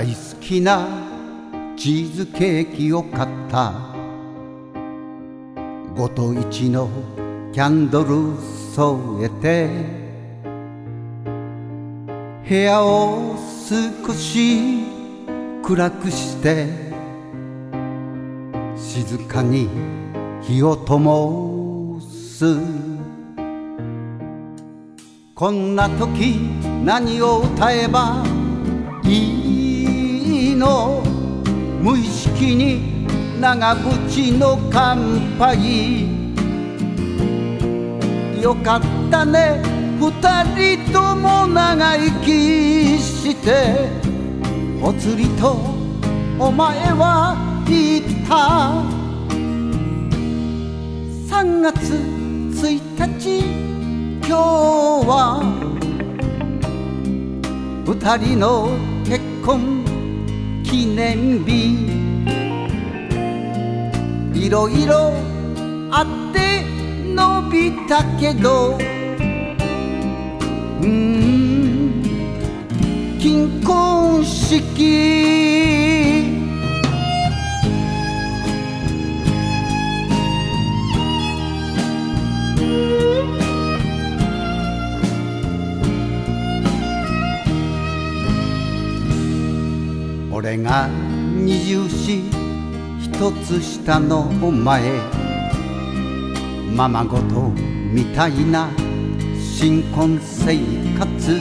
大好きなチーズケーキを買った。ごと一のキャンドル添えて部屋を少し暗くして静かに火を灯す。こんな時何を歌えばいい？の無意識に長渕の乾杯。よかったね二人とも長生きして。お釣りとお前は言った。3月1日今日は。二人の結婚記念日。いろいろあって伸びたけど。うん。金婚式。俺が二十四一つ下のお前。ままごとみたいな新婚生活。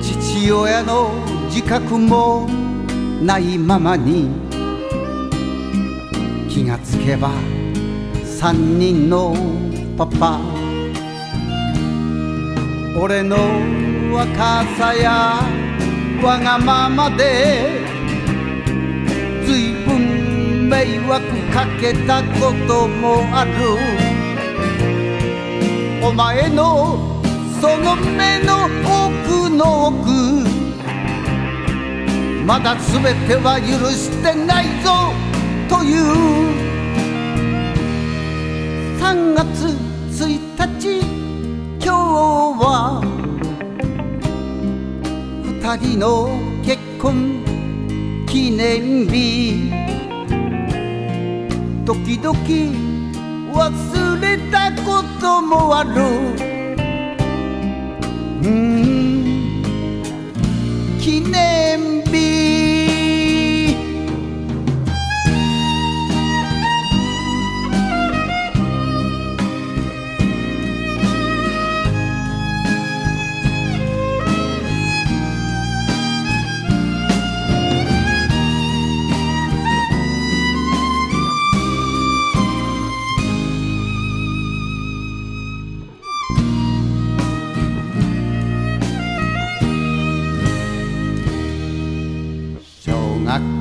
父親の自覚もないままに。気がつけば三人のパパ。俺の若さやわがままでずいぶん迷惑かけたこともある。お前のその目の奥の奥まだ全ては許してないぞという。3月1日今日は人の結婚記念日。時々忘れたこともある。うん。記念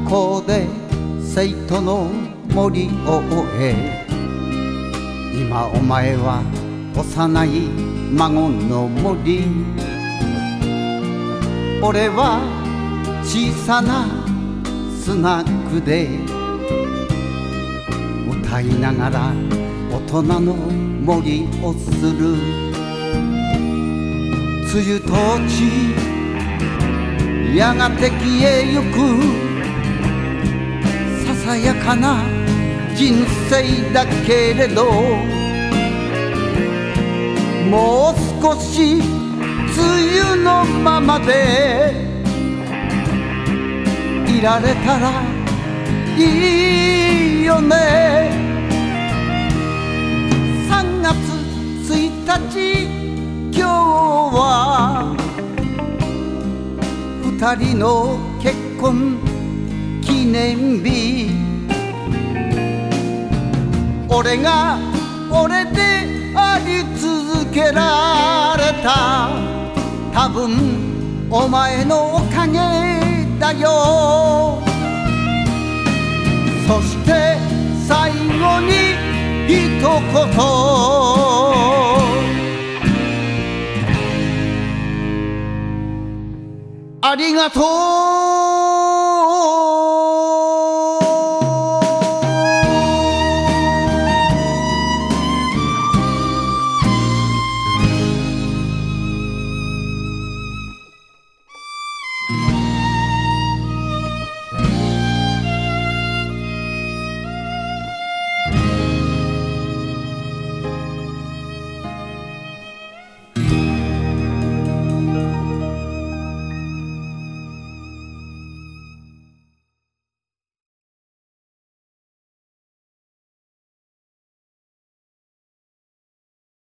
校で生徒の森を終え今お前は幼い孫の森。俺は小さなスナックで歌いながら大人の森をする。梅雨とちやがて消えゆくさやかな人生だけれどもう少し梅雨のままでいられたらいいよね。3月1日今日は二人の結婚念日。俺が俺であり続けられた。多分お前のおかげだよ。そして最後に一言。ありがとう。